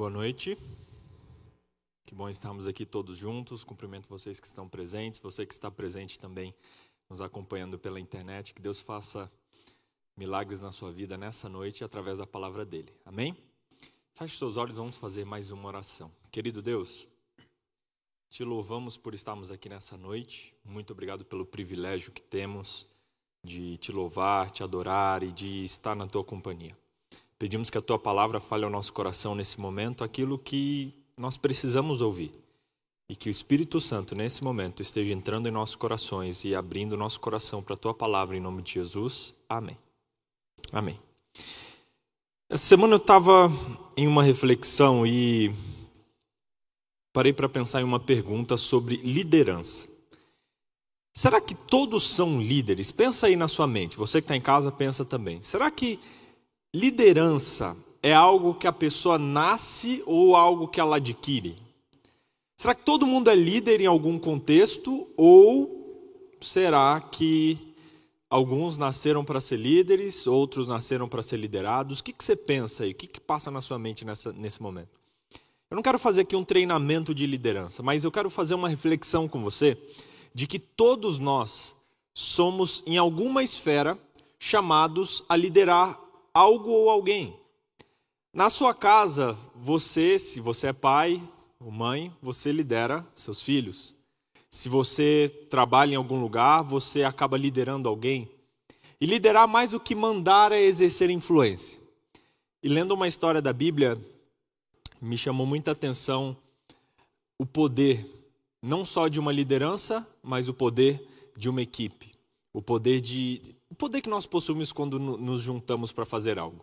Boa noite. Que bom estarmos aqui todos juntos. Cumprimento vocês que estão presentes, você que está presente também nos acompanhando pela internet. Que Deus faça milagres na sua vida nessa noite através da palavra dele. Amém? Feche seus olhos, vamos fazer mais uma oração. Querido Deus, te louvamos por estarmos aqui nessa noite. Muito obrigado pelo privilégio que temos de te louvar, te adorar e de estar na tua companhia. Pedimos que a tua palavra fale ao nosso coração nesse momento aquilo que nós precisamos ouvir. E que o Espírito Santo, nesse momento, esteja entrando em nossos corações e abrindo nosso coração para a tua palavra, em nome de Jesus. Amém. Amém. Essa semana eu estava em uma reflexão e parei para pensar em uma pergunta sobre liderança. Será que todos são líderes? Pensa aí na sua mente. Você que está em casa, pensa também. Será que Liderança é algo que a pessoa nasce ou algo que ela adquire? Será que todo mundo é líder em algum contexto ou será que alguns nasceram para ser líderes, outros nasceram para ser liderados? O que, que você pensa aí? O que, que passa na sua mente nessa, nesse momento? Eu não quero fazer aqui um treinamento de liderança, mas eu quero fazer uma reflexão com você de que todos nós somos, em alguma esfera, chamados a liderar algo ou alguém. Na sua casa, você, se você é pai ou mãe, você lidera seus filhos. Se você trabalha em algum lugar, você acaba liderando alguém. E liderar mais do que mandar é exercer influência. E lendo uma história da Bíblia, me chamou muita atenção o poder, não só de uma liderança, mas o poder de uma equipe. O poder de poder que nós possuímos quando nos juntamos para fazer algo.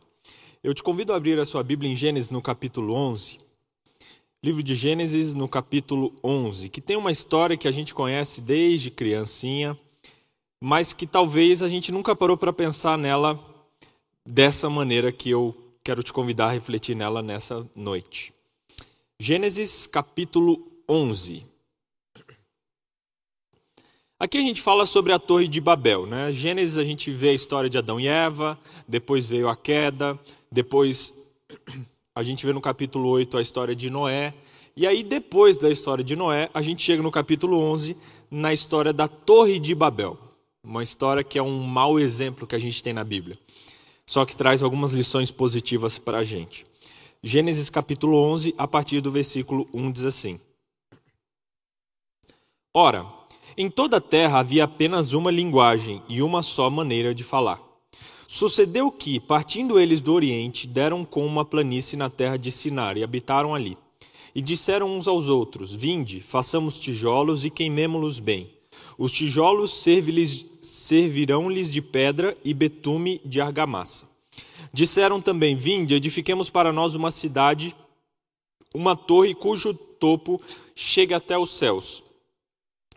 Eu te convido a abrir a sua Bíblia em Gênesis no capítulo 11. Livro de Gênesis no capítulo 11, que tem uma história que a gente conhece desde criancinha, mas que talvez a gente nunca parou para pensar nela dessa maneira que eu quero te convidar a refletir nela nessa noite. Gênesis capítulo 11. Aqui a gente fala sobre a Torre de Babel. Né? Gênesis a gente vê a história de Adão e Eva, depois veio a queda, depois a gente vê no capítulo 8 a história de Noé, e aí depois da história de Noé, a gente chega no capítulo 11 na história da Torre de Babel. Uma história que é um mau exemplo que a gente tem na Bíblia. Só que traz algumas lições positivas para a gente. Gênesis capítulo 11, a partir do versículo 1 diz assim: Ora, em toda a terra havia apenas uma linguagem e uma só maneira de falar. Sucedeu que, partindo eles do Oriente, deram com uma planície na terra de Sinar e habitaram ali. E disseram uns aos outros: Vinde, façamos tijolos e queimemo-los bem. Os tijolos servirão-lhes de pedra e betume de argamassa. Disseram também: Vinde, edifiquemos para nós uma cidade, uma torre cujo topo chega até os céus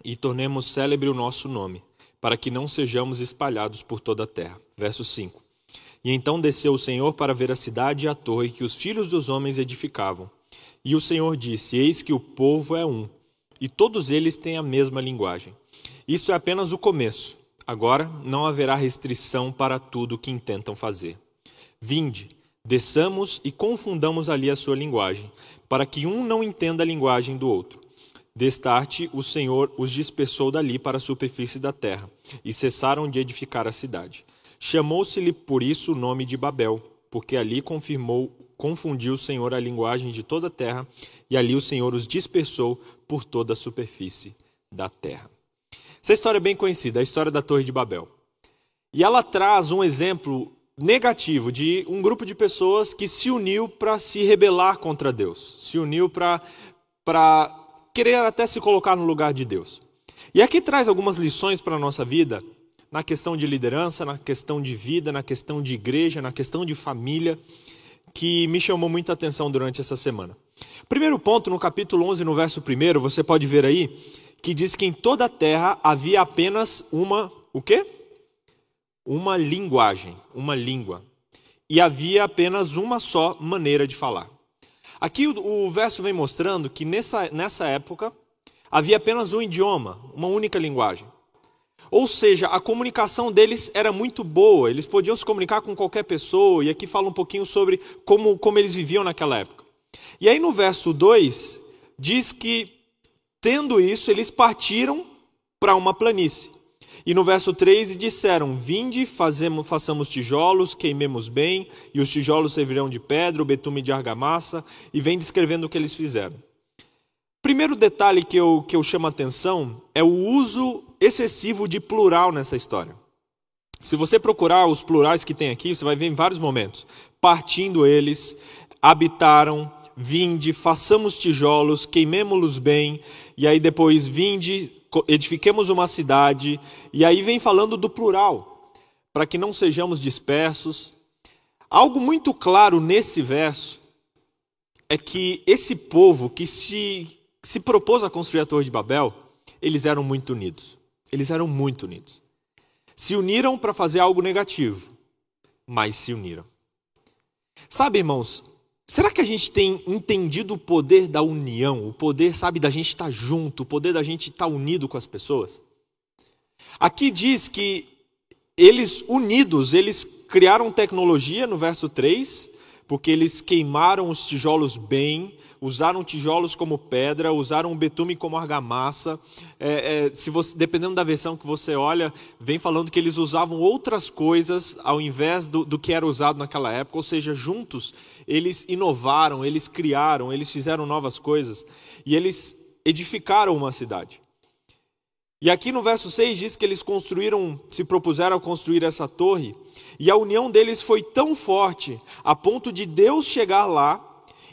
e tornemos célebre o nosso nome, para que não sejamos espalhados por toda a terra. Verso 5. E então desceu o Senhor para ver a cidade e a torre que os filhos dos homens edificavam. E o Senhor disse: Eis que o povo é um, e todos eles têm a mesma linguagem. Isto é apenas o começo. Agora não haverá restrição para tudo o que intentam fazer. Vinde, desçamos e confundamos ali a sua linguagem, para que um não entenda a linguagem do outro. Destarte, o Senhor os dispersou dali para a superfície da terra, e cessaram de edificar a cidade. Chamou-se-lhe por isso o nome de Babel, porque ali confirmou, confundiu o Senhor a linguagem de toda a terra, e ali o Senhor os dispersou por toda a superfície da terra. Essa história é bem conhecida, a história da Torre de Babel. E ela traz um exemplo negativo de um grupo de pessoas que se uniu para se rebelar contra Deus, se uniu para querer até se colocar no lugar de Deus. E aqui traz algumas lições para a nossa vida, na questão de liderança, na questão de vida, na questão de igreja, na questão de família, que me chamou muita atenção durante essa semana. Primeiro ponto, no capítulo 11, no verso 1, você pode ver aí, que diz que em toda a terra havia apenas uma, o quê? Uma linguagem, uma língua. E havia apenas uma só maneira de falar. Aqui o, o verso vem mostrando que nessa, nessa época havia apenas um idioma, uma única linguagem. Ou seja, a comunicação deles era muito boa, eles podiam se comunicar com qualquer pessoa, e aqui fala um pouquinho sobre como, como eles viviam naquela época. E aí no verso 2 diz que, tendo isso, eles partiram para uma planície. E no verso 3 disseram: Vinde, fazemos, façamos tijolos, queimemos bem, e os tijolos servirão de pedra, o betume de argamassa, e vem descrevendo o que eles fizeram. Primeiro detalhe que eu, que eu chamo a atenção é o uso excessivo de plural nessa história. Se você procurar os plurais que tem aqui, você vai ver em vários momentos. Partindo eles, habitaram, vinde, façamos tijolos, queimemos-los bem, e aí depois vinde, edifiquemos uma cidade, e aí vem falando do plural, para que não sejamos dispersos. Algo muito claro nesse verso é que esse povo que se, se propôs a construir a Torre de Babel, eles eram muito unidos. Eles eram muito unidos. Se uniram para fazer algo negativo, mas se uniram. Sabe, irmãos, Será que a gente tem entendido o poder da união, o poder, sabe, da gente estar junto, o poder da gente estar unido com as pessoas? Aqui diz que eles unidos, eles criaram tecnologia no verso 3, porque eles queimaram os tijolos bem, usaram tijolos como pedra, usaram betume como argamassa. É, é, se você, dependendo da versão que você olha, vem falando que eles usavam outras coisas ao invés do, do que era usado naquela época, ou seja, juntos eles inovaram, eles criaram, eles fizeram novas coisas e eles edificaram uma cidade. E aqui no verso 6 diz que eles construíram, se propuseram a construir essa torre, e a união deles foi tão forte a ponto de Deus chegar lá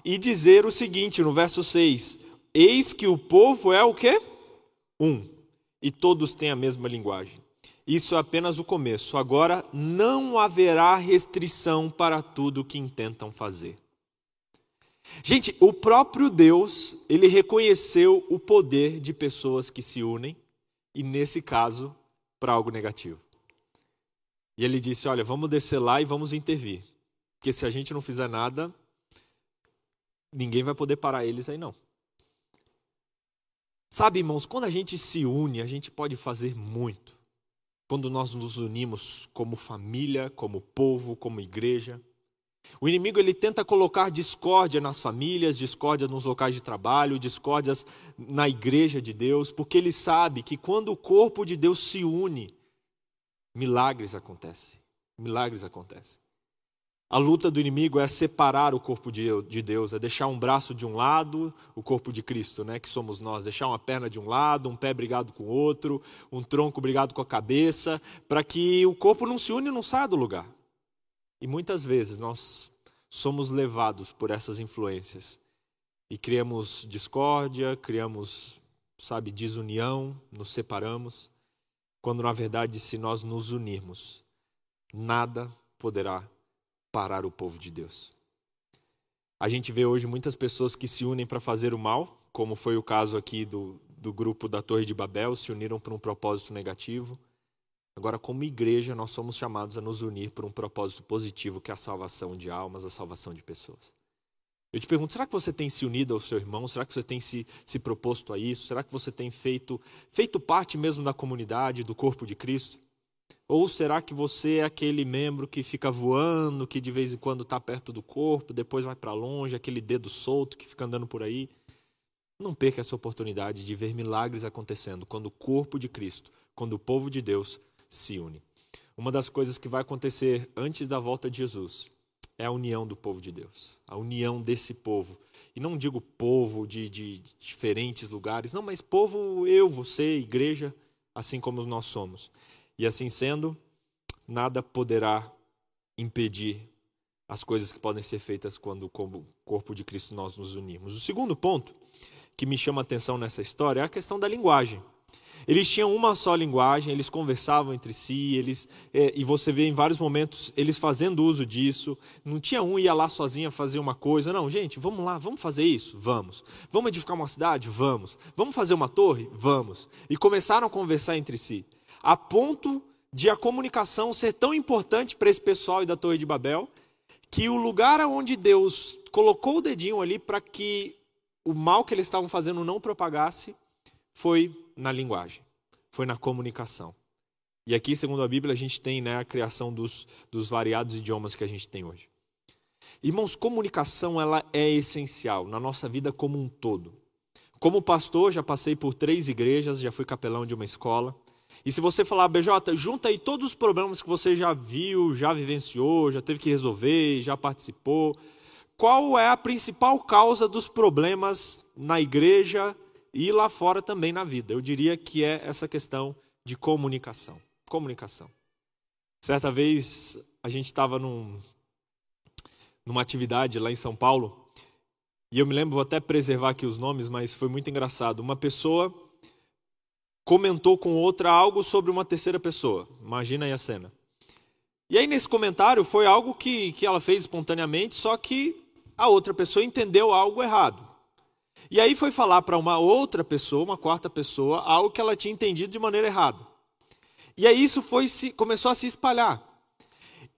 e dizer o seguinte no verso 6: Eis que o povo é o quê? Um, e todos têm a mesma linguagem. Isso é apenas o começo. Agora não haverá restrição para tudo que intentam fazer. Gente, o próprio Deus, ele reconheceu o poder de pessoas que se unem e nesse caso para algo negativo. E ele disse: "Olha, vamos descer lá e vamos intervir. Porque se a gente não fizer nada, ninguém vai poder parar eles aí não. Sabe, irmãos, quando a gente se une, a gente pode fazer muito. Quando nós nos unimos como família, como povo, como igreja. O inimigo ele tenta colocar discórdia nas famílias, discórdia nos locais de trabalho, discórdias na igreja de Deus, porque ele sabe que quando o corpo de Deus se une, milagres acontecem. Milagres acontecem. A luta do inimigo é separar o corpo de Deus, é deixar um braço de um lado, o corpo de Cristo, né, que somos nós, deixar uma perna de um lado, um pé brigado com o outro, um tronco brigado com a cabeça, para que o corpo não se une e não saia do lugar. E muitas vezes nós somos levados por essas influências e criamos discórdia, criamos, sabe, desunião, nos separamos, quando na verdade, se nós nos unirmos, nada poderá parar o povo de Deus. A gente vê hoje muitas pessoas que se unem para fazer o mal, como foi o caso aqui do, do grupo da Torre de Babel, se uniram para um propósito negativo. Agora, como igreja, nós somos chamados a nos unir por um propósito positivo, que é a salvação de almas, a salvação de pessoas. Eu te pergunto, será que você tem se unido ao seu irmão? Será que você tem se, se proposto a isso? Será que você tem feito, feito parte mesmo da comunidade, do corpo de Cristo? Ou será que você é aquele membro que fica voando, que de vez em quando está perto do corpo, depois vai para longe, aquele dedo solto que fica andando por aí? Não perca essa oportunidade de ver milagres acontecendo quando o corpo de Cristo, quando o povo de Deus se une. Uma das coisas que vai acontecer antes da volta de Jesus é a união do povo de Deus, a união desse povo. E não digo povo de, de diferentes lugares, não, mas povo, eu, você, igreja, assim como nós somos. E assim sendo, nada poderá impedir as coisas que podem ser feitas quando, como corpo de Cristo, nós nos unirmos. O segundo ponto que me chama a atenção nessa história é a questão da linguagem. Eles tinham uma só linguagem, eles conversavam entre si, eles é, e você vê em vários momentos eles fazendo uso disso. Não tinha um ia lá sozinho fazer uma coisa, não, gente, vamos lá, vamos fazer isso, vamos. Vamos edificar uma cidade, vamos. Vamos fazer uma torre, vamos. E começaram a conversar entre si a ponto de a comunicação ser tão importante para esse pessoal e da Torre de Babel, que o lugar onde Deus colocou o dedinho ali para que o mal que eles estavam fazendo não propagasse foi na linguagem, foi na comunicação. E aqui, segundo a Bíblia, a gente tem né, a criação dos, dos variados idiomas que a gente tem hoje. Irmãos, comunicação ela é essencial na nossa vida como um todo. Como pastor, já passei por três igrejas, já fui capelão de uma escola. E se você falar, BJ, junta aí todos os problemas que você já viu, já vivenciou, já teve que resolver, já participou. Qual é a principal causa dos problemas na igreja e lá fora também na vida? Eu diria que é essa questão de comunicação. Comunicação. Certa vez a gente estava num, numa atividade lá em São Paulo e eu me lembro, vou até preservar aqui os nomes, mas foi muito engraçado. Uma pessoa comentou com outra algo sobre uma terceira pessoa. Imagina aí a cena. E aí, nesse comentário, foi algo que, que ela fez espontaneamente, só que a outra pessoa entendeu algo errado. E aí foi falar para uma outra pessoa, uma quarta pessoa, algo que ela tinha entendido de maneira errada. E aí isso foi começou a se espalhar.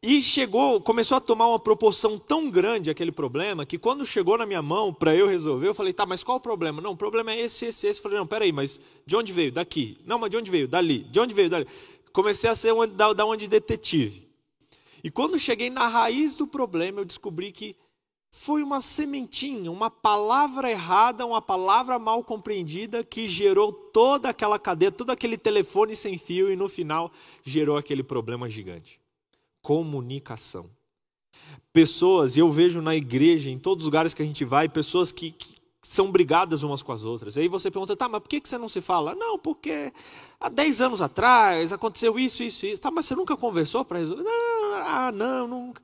E chegou, começou a tomar uma proporção tão grande aquele problema que quando chegou na minha mão para eu resolver, eu falei, tá, mas qual o problema? Não, o problema é esse, esse, esse. Eu falei, não, peraí, mas de onde veio? Daqui. Não, mas de onde veio? Dali. De onde veio? Dali. Comecei a ser um, da, da onde detetive. E quando cheguei na raiz do problema, eu descobri que foi uma sementinha, uma palavra errada, uma palavra mal compreendida que gerou toda aquela cadeia, todo aquele telefone sem fio e no final gerou aquele problema gigante comunicação. Pessoas, e eu vejo na igreja, em todos os lugares que a gente vai, pessoas que, que são brigadas umas com as outras. Aí você pergunta, tá, mas por que você não se fala? Não, porque há 10 anos atrás aconteceu isso, isso, isso. Tá, mas você nunca conversou para resolver? Não, ah, não, nunca.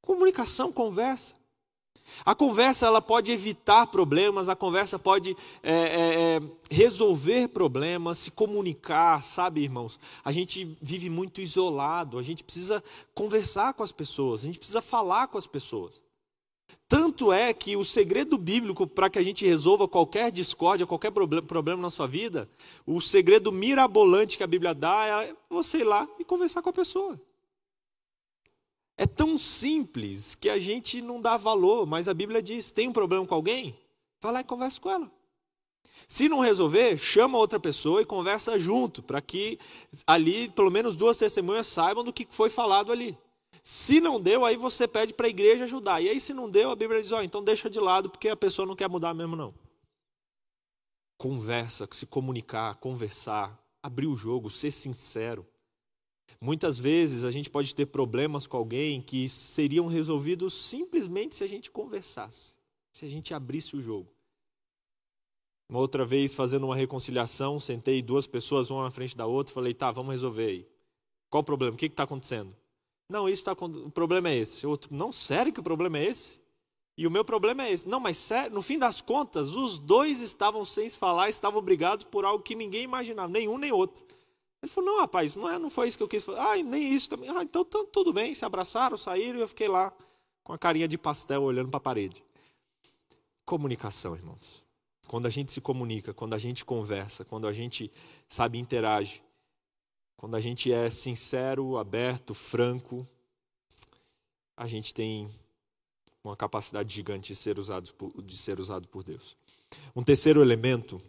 Comunicação, conversa. A conversa ela pode evitar problemas, a conversa pode é, é, é, resolver problemas, se comunicar, sabe, irmãos? A gente vive muito isolado, a gente precisa conversar com as pessoas, a gente precisa falar com as pessoas. Tanto é que o segredo bíblico para que a gente resolva qualquer discórdia, qualquer problema na sua vida, o segredo mirabolante que a Bíblia dá é você ir lá e conversar com a pessoa. É tão simples que a gente não dá valor, mas a Bíblia diz: tem um problema com alguém? Vai lá e conversa com ela. Se não resolver, chama outra pessoa e conversa junto, para que ali pelo menos duas testemunhas saibam do que foi falado ali. Se não deu, aí você pede para a igreja ajudar. E aí, se não deu, a Bíblia diz: ó, oh, então deixa de lado, porque a pessoa não quer mudar mesmo, não. Conversa, se comunicar, conversar, abrir o jogo, ser sincero. Muitas vezes a gente pode ter problemas com alguém que seriam resolvidos simplesmente se a gente conversasse, se a gente abrisse o jogo. Uma outra vez, fazendo uma reconciliação, sentei duas pessoas, uma na frente da outra, falei, tá, vamos resolver aí. Qual o problema? O que está acontecendo? Não, isso está o problema é esse. O outro, não, sério que o problema é esse? E o meu problema é esse. Não, mas sério, no fim das contas, os dois estavam sem se falar, estavam brigados por algo que ninguém imaginava, nenhum nem outro. Ele falou, não, rapaz, não, é, não foi isso que eu quis fazer. Ah, nem isso também. Ah, então, então tudo bem. Se abraçaram, saíram e eu fiquei lá com a carinha de pastel olhando para a parede. Comunicação, irmãos. Quando a gente se comunica, quando a gente conversa, quando a gente, sabe, interage, quando a gente é sincero, aberto, franco, a gente tem uma capacidade gigante de ser usado por, de ser usado por Deus. Um terceiro elemento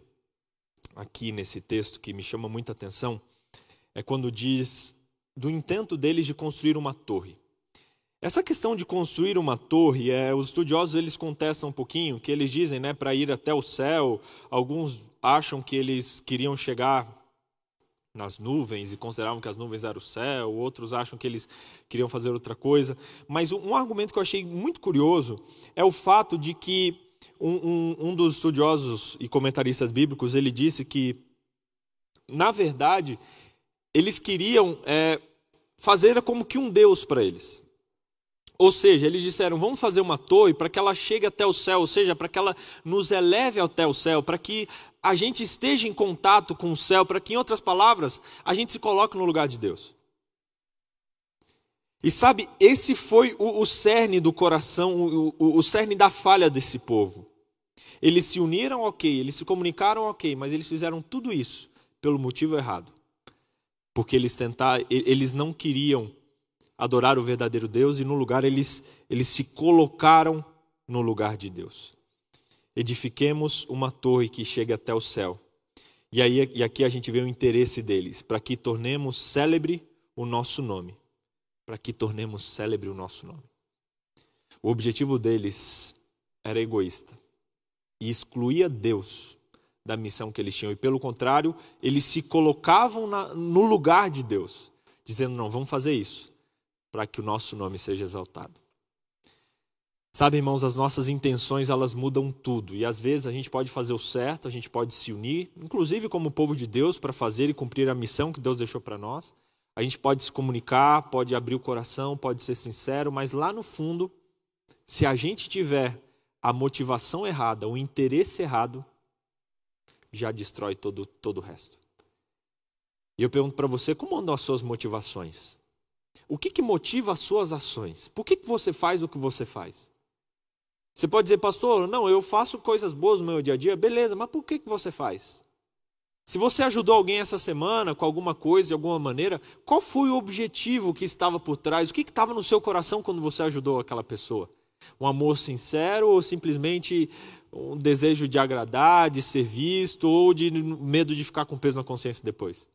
aqui nesse texto que me chama muita atenção é quando diz do intento deles de construir uma torre. Essa questão de construir uma torre, é, os estudiosos eles contestam um pouquinho, que eles dizem, né, para ir até o céu. Alguns acham que eles queriam chegar nas nuvens e consideravam que as nuvens eram o céu. Outros acham que eles queriam fazer outra coisa. Mas um argumento que eu achei muito curioso é o fato de que um, um, um dos estudiosos e comentaristas bíblicos ele disse que, na verdade, eles queriam é, fazer como que um Deus para eles. Ou seja, eles disseram: vamos fazer uma torre para que ela chegue até o céu, ou seja, para que ela nos eleve até o céu, para que a gente esteja em contato com o céu, para que, em outras palavras, a gente se coloque no lugar de Deus. E sabe, esse foi o, o cerne do coração, o, o, o cerne da falha desse povo. Eles se uniram, ok, eles se comunicaram, ok, mas eles fizeram tudo isso pelo motivo errado porque eles tentaram, eles não queriam adorar o verdadeiro Deus e no lugar eles eles se colocaram no lugar de Deus. Edifiquemos uma torre que chegue até o céu. E aí e aqui a gente vê o interesse deles, para que tornemos célebre o nosso nome, para que tornemos célebre o nosso nome. O objetivo deles era egoísta e excluía Deus da missão que eles tinham. E pelo contrário, eles se colocavam na, no lugar de Deus, dizendo: não, vamos fazer isso, para que o nosso nome seja exaltado. Sabe, irmãos, as nossas intenções elas mudam tudo. E às vezes a gente pode fazer o certo, a gente pode se unir, inclusive como povo de Deus, para fazer e cumprir a missão que Deus deixou para nós. A gente pode se comunicar, pode abrir o coração, pode ser sincero, mas lá no fundo, se a gente tiver a motivação errada, o interesse errado, já destrói todo, todo o resto. E eu pergunto para você, como andam as suas motivações? O que, que motiva as suas ações? Por que, que você faz o que você faz? Você pode dizer, pastor, não, eu faço coisas boas no meu dia a dia, beleza, mas por que, que você faz? Se você ajudou alguém essa semana com alguma coisa, de alguma maneira, qual foi o objetivo que estava por trás? O que estava no seu coração quando você ajudou aquela pessoa? Um amor sincero ou simplesmente um desejo de agradar, de ser visto ou de medo de ficar com peso na consciência depois?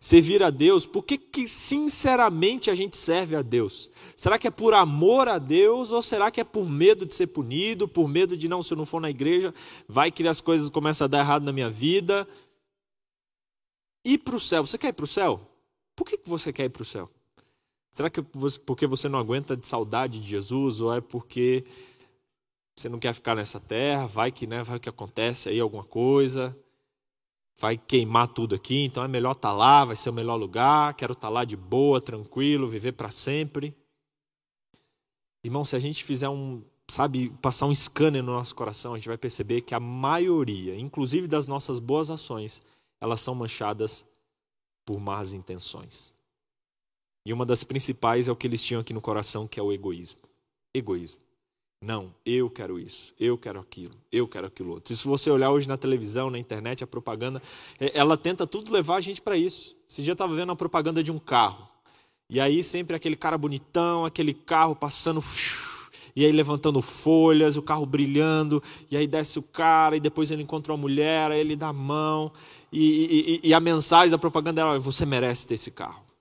Servir a Deus, por que, que sinceramente a gente serve a Deus? Será que é por amor a Deus ou será que é por medo de ser punido, por medo de não, se eu não for na igreja, vai que as coisas começam a dar errado na minha vida? Ir para o céu, você quer ir para o céu? Por que, que você quer ir para o céu? Será que é porque você não aguenta de saudade de Jesus ou é porque você não quer ficar nessa terra? Vai que, né, vai que acontece aí alguma coisa vai queimar tudo aqui, então é melhor estar tá lá, vai ser o melhor lugar, quero estar tá lá de boa, tranquilo, viver para sempre. Irmão, se a gente fizer um, sabe, passar um scanner no nosso coração, a gente vai perceber que a maioria, inclusive das nossas boas ações, elas são manchadas por más intenções. E uma das principais é o que eles tinham aqui no coração, que é o egoísmo. Egoísmo. Não, eu quero isso, eu quero aquilo, eu quero aquilo outro. E se você olhar hoje na televisão, na internet, a propaganda, é, ela tenta tudo levar a gente para isso. Esse dia eu estava vendo a propaganda de um carro. E aí sempre aquele cara bonitão, aquele carro passando, e aí levantando folhas, o carro brilhando, e aí desce o cara, e depois ele encontra uma mulher, aí ele dá a mão, e, e, e a mensagem da propaganda é: você merece ter esse carro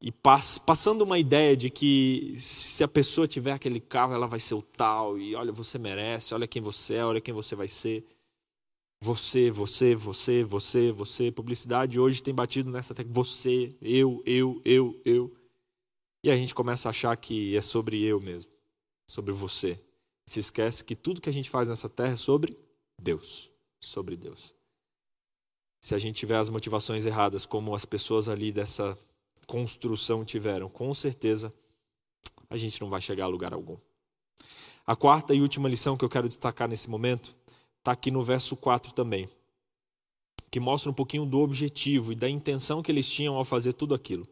e pass, passando uma ideia de que se a pessoa tiver aquele carro, ela vai ser o tal, e olha, você merece, olha quem você é, olha quem você vai ser. Você, você, você, você, você. Publicidade hoje tem batido nessa tecla. Você, eu, eu, eu, eu. E a gente começa a achar que é sobre eu mesmo, sobre você. Se esquece que tudo que a gente faz nessa terra é sobre Deus, sobre Deus. Se a gente tiver as motivações erradas, como as pessoas ali dessa construção tiveram, com certeza a gente não vai chegar a lugar algum. A quarta e última lição que eu quero destacar nesse momento está aqui no verso 4 também, que mostra um pouquinho do objetivo e da intenção que eles tinham ao fazer tudo aquilo.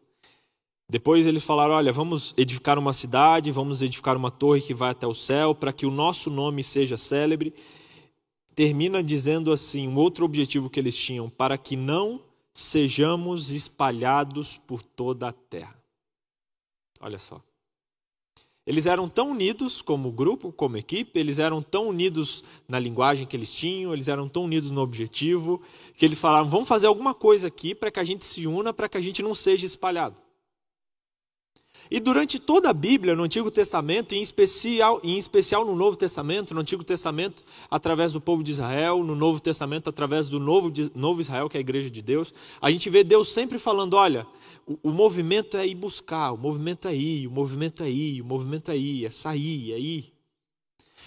Depois eles falaram: olha, vamos edificar uma cidade, vamos edificar uma torre que vai até o céu, para que o nosso nome seja célebre. Termina dizendo assim: um outro objetivo que eles tinham, para que não sejamos espalhados por toda a terra. Olha só. Eles eram tão unidos como grupo, como equipe, eles eram tão unidos na linguagem que eles tinham, eles eram tão unidos no objetivo, que eles falaram: vamos fazer alguma coisa aqui para que a gente se una, para que a gente não seja espalhado. E durante toda a Bíblia, no Antigo Testamento, em especial, em especial no Novo Testamento, no Antigo Testamento, através do povo de Israel, no Novo Testamento, através do Novo, Novo Israel, que é a igreja de Deus, a gente vê Deus sempre falando: olha, o, o movimento é ir buscar, o movimento é ir, o movimento é ir, o movimento é ir, é sair, é ir.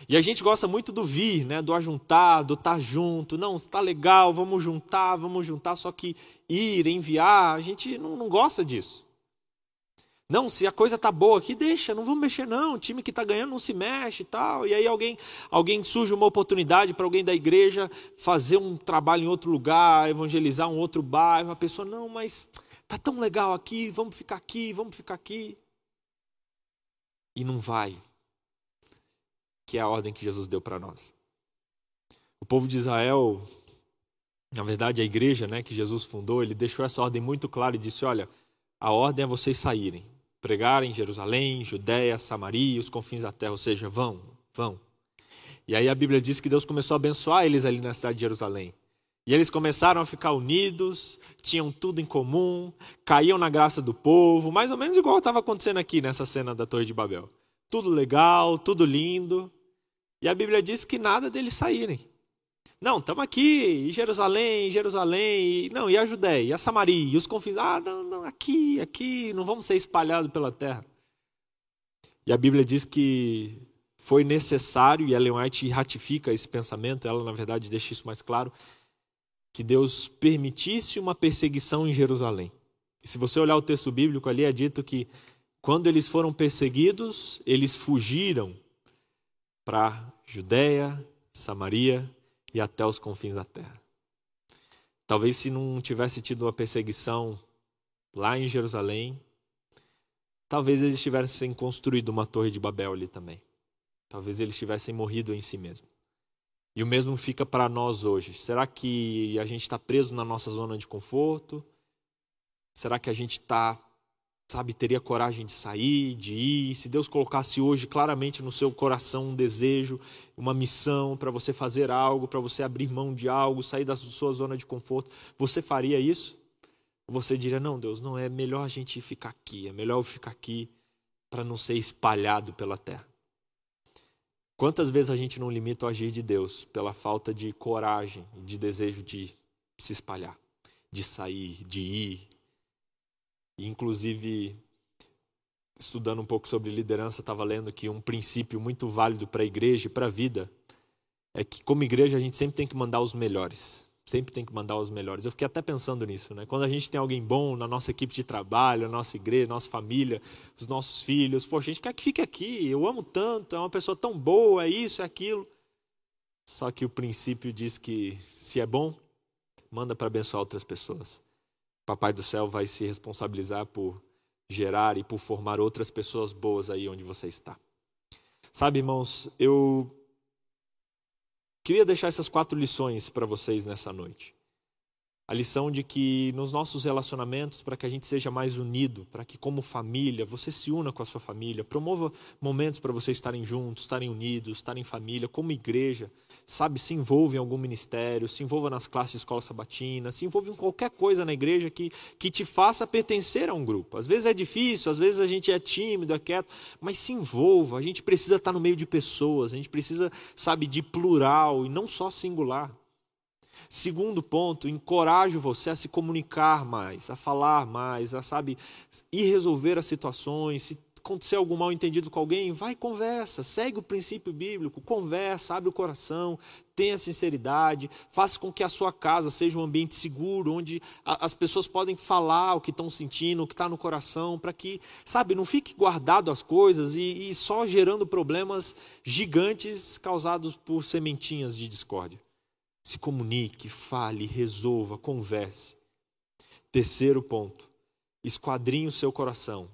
E a gente gosta muito do vir, né? do ajuntar, do estar tá junto. Não, está legal, vamos juntar, vamos juntar. Só que ir, enviar, a gente não, não gosta disso. Não, se a coisa tá boa aqui, deixa, não vamos mexer não. O time que está ganhando não se mexe e tal. E aí alguém, alguém surge uma oportunidade para alguém da igreja fazer um trabalho em outro lugar, evangelizar um outro bairro. A pessoa, não, mas tá tão legal aqui, vamos ficar aqui, vamos ficar aqui. E não vai. Que é a ordem que Jesus deu para nós. O povo de Israel, na verdade a igreja, né, que Jesus fundou, ele deixou essa ordem muito clara e disse: "Olha, a ordem é vocês saírem pregar em Jerusalém, Judéia, Samaria, os confins da terra, ou seja, vão, vão. E aí a Bíblia diz que Deus começou a abençoar eles ali na cidade de Jerusalém. E eles começaram a ficar unidos, tinham tudo em comum, caíam na graça do povo, mais ou menos igual estava acontecendo aqui nessa cena da Torre de Babel. tudo legal, tudo lindo. E a Bíblia diz que nada deles saírem. Não, estamos aqui, em Jerusalém, Jerusalém, e, não, e a Judéia, e a Samaria, e os confins. Ah, não, aqui, aqui, não vamos ser espalhados pela terra. E a Bíblia diz que foi necessário, e Ellen White ratifica esse pensamento, ela na verdade deixa isso mais claro, que Deus permitisse uma perseguição em Jerusalém. E se você olhar o texto bíblico ali, é dito que quando eles foram perseguidos, eles fugiram para Judéia, Samaria e até os confins da terra. Talvez se não tivesse tido uma perseguição lá em Jerusalém, talvez eles tivessem construído uma torre de Babel ali também. Talvez eles tivessem morrido em si mesmo. E o mesmo fica para nós hoje. Será que a gente está preso na nossa zona de conforto? Será que a gente está, sabe, teria coragem de sair, de ir? Se Deus colocasse hoje claramente no seu coração um desejo, uma missão para você fazer algo, para você abrir mão de algo, sair da sua zona de conforto, você faria isso? Você diria: não, Deus, não é melhor a gente ficar aqui, é melhor eu ficar aqui para não ser espalhado pela terra. Quantas vezes a gente não limita o agir de Deus pela falta de coragem, de desejo de se espalhar, de sair, de ir? E, inclusive, estudando um pouco sobre liderança, estava lendo que um princípio muito válido para a igreja e para a vida é que, como igreja, a gente sempre tem que mandar os melhores. Sempre tem que mandar os melhores. Eu fiquei até pensando nisso, né? Quando a gente tem alguém bom na nossa equipe de trabalho, na nossa igreja, na nossa família, os nossos filhos, poxa, a gente quer que fique aqui. Eu amo tanto, é uma pessoa tão boa, é isso, é aquilo. Só que o princípio diz que se é bom, manda para abençoar outras pessoas. Papai do céu vai se responsabilizar por gerar e por formar outras pessoas boas aí onde você está. Sabe, irmãos, eu Queria deixar essas quatro lições para vocês nessa noite. A lição de que nos nossos relacionamentos, para que a gente seja mais unido, para que, como família, você se una com a sua família, promova momentos para vocês estarem juntos, estarem unidos, estarem em família, como igreja, sabe, se envolva em algum ministério, se envolva nas classes de escola sabatina, se envolva em qualquer coisa na igreja que, que te faça pertencer a um grupo. Às vezes é difícil, às vezes a gente é tímido, é quieto, mas se envolva. A gente precisa estar no meio de pessoas, a gente precisa, sabe, de plural e não só singular. Segundo ponto, encorajo você a se comunicar mais, a falar mais, a sabe, ir resolver as situações, se acontecer algum mal entendido com alguém, vai conversa, segue o princípio bíblico, conversa, abre o coração, tenha sinceridade, faça com que a sua casa seja um ambiente seguro, onde as pessoas podem falar o que estão sentindo, o que está no coração, para que, sabe, não fique guardado as coisas e, e só gerando problemas gigantes causados por sementinhas de discórdia. Se comunique, fale, resolva, converse. Terceiro ponto, esquadrinhe o seu coração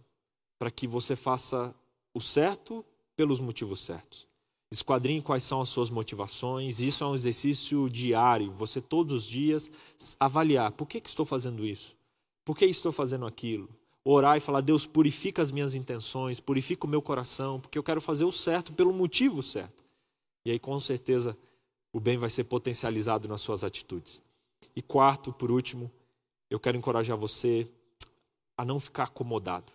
para que você faça o certo pelos motivos certos. Esquadrinhe quais são as suas motivações. Isso é um exercício diário. Você todos os dias avaliar: por que, que estou fazendo isso? Por que estou fazendo aquilo? Orar e falar: Deus, purifica as minhas intenções, purifica o meu coração, porque eu quero fazer o certo pelo motivo certo. E aí, com certeza, o bem vai ser potencializado nas suas atitudes. E quarto, por último, eu quero encorajar você a não ficar acomodado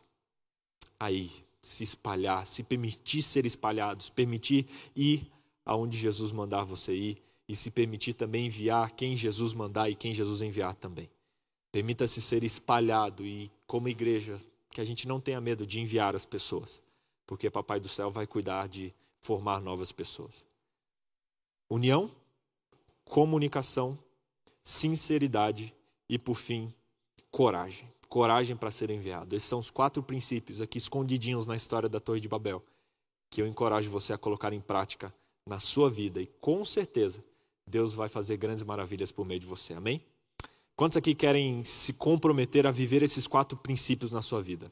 aí, se espalhar, se permitir ser espalhado, se permitir ir aonde Jesus mandar você ir e se permitir também enviar quem Jesus mandar e quem Jesus enviar também. Permita-se ser espalhado e, como igreja, que a gente não tenha medo de enviar as pessoas, porque Papai do Céu vai cuidar de formar novas pessoas. União, comunicação, sinceridade e, por fim, coragem coragem para ser enviado. Esses são os quatro princípios aqui escondidinhos na história da Torre de Babel, que eu encorajo você a colocar em prática na sua vida e com certeza Deus vai fazer grandes maravilhas por meio de você. Amém? Quantos aqui querem se comprometer a viver esses quatro princípios na sua vida?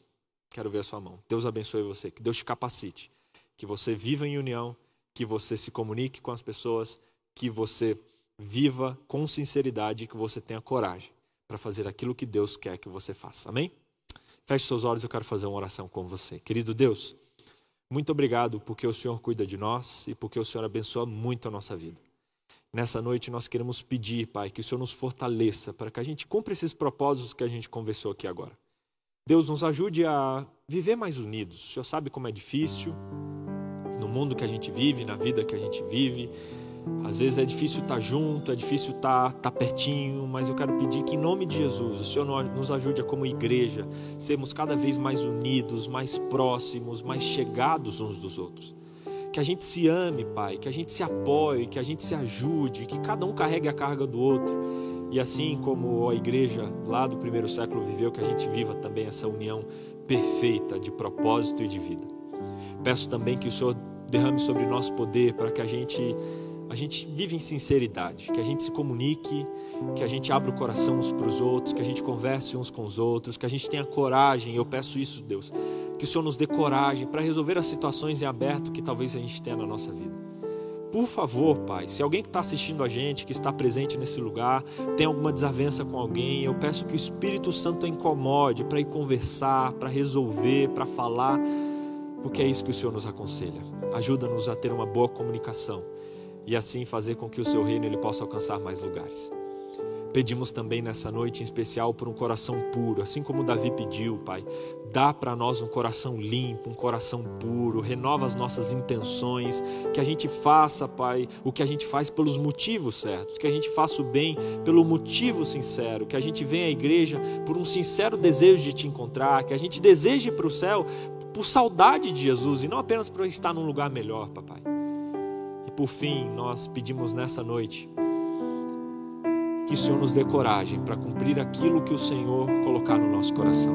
Quero ver a sua mão. Deus abençoe você, que Deus te capacite, que você viva em união, que você se comunique com as pessoas, que você viva com sinceridade e que você tenha coragem para fazer aquilo que Deus quer que você faça. Amém? Feche seus olhos, eu quero fazer uma oração com você. Querido Deus, muito obrigado porque o Senhor cuida de nós e porque o Senhor abençoa muito a nossa vida. Nessa noite nós queremos pedir, Pai, que o Senhor nos fortaleça para que a gente cumpra esses propósitos que a gente conversou aqui agora. Deus nos ajude a viver mais unidos. O Senhor sabe como é difícil. Mundo que a gente vive, na vida que a gente vive. Às vezes é difícil estar junto, é difícil estar, estar pertinho, mas eu quero pedir que, em nome de Jesus, o Senhor nos ajude a, como igreja, sermos cada vez mais unidos, mais próximos, mais chegados uns dos outros. Que a gente se ame, Pai, que a gente se apoie, que a gente se ajude, que cada um carregue a carga do outro. E assim como a igreja lá do primeiro século viveu, que a gente viva também essa união perfeita de propósito e de vida. Peço também que o Senhor derrame sobre nosso poder para que a gente a gente vive em sinceridade, que a gente se comunique, que a gente abra o coração uns para os outros, que a gente converse uns com os outros, que a gente tenha coragem. Eu peço isso, Deus, que o Senhor nos dê coragem para resolver as situações em aberto que talvez a gente tenha na nossa vida. Por favor, Pai, se alguém que está assistindo a gente, que está presente nesse lugar, tem alguma desavença com alguém, eu peço que o Espírito Santo incomode para ir conversar, para resolver, para falar, porque é isso que o Senhor nos aconselha. Ajuda-nos a ter uma boa comunicação e assim fazer com que o seu reino ele possa alcançar mais lugares. Pedimos também nessa noite em especial por um coração puro, assim como Davi pediu, Pai. Dá para nós um coração limpo, um coração puro, renova as nossas intenções, que a gente faça, Pai, o que a gente faz pelos motivos certos, que a gente faça o bem pelo motivo sincero, que a gente venha à igreja por um sincero desejo de te encontrar, que a gente deseje para o céu por saudade de Jesus e não apenas para estar num lugar melhor, Papai. E por fim, nós pedimos nessa noite que o Senhor nos dê coragem para cumprir aquilo que o Senhor colocar no nosso coração.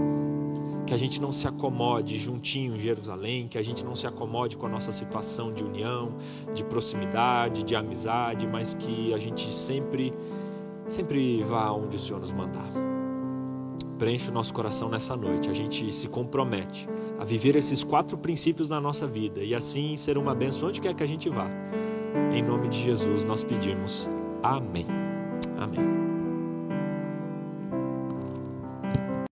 Que a gente não se acomode juntinho em Jerusalém, que a gente não se acomode com a nossa situação de união, de proximidade, de amizade, mas que a gente sempre, sempre vá onde o Senhor nos mandar. Preenche o nosso coração nessa noite. A gente se compromete a viver esses quatro princípios na nossa vida e assim ser uma bênção onde quer que a gente vá. Em nome de Jesus nós pedimos. Amém. Amém.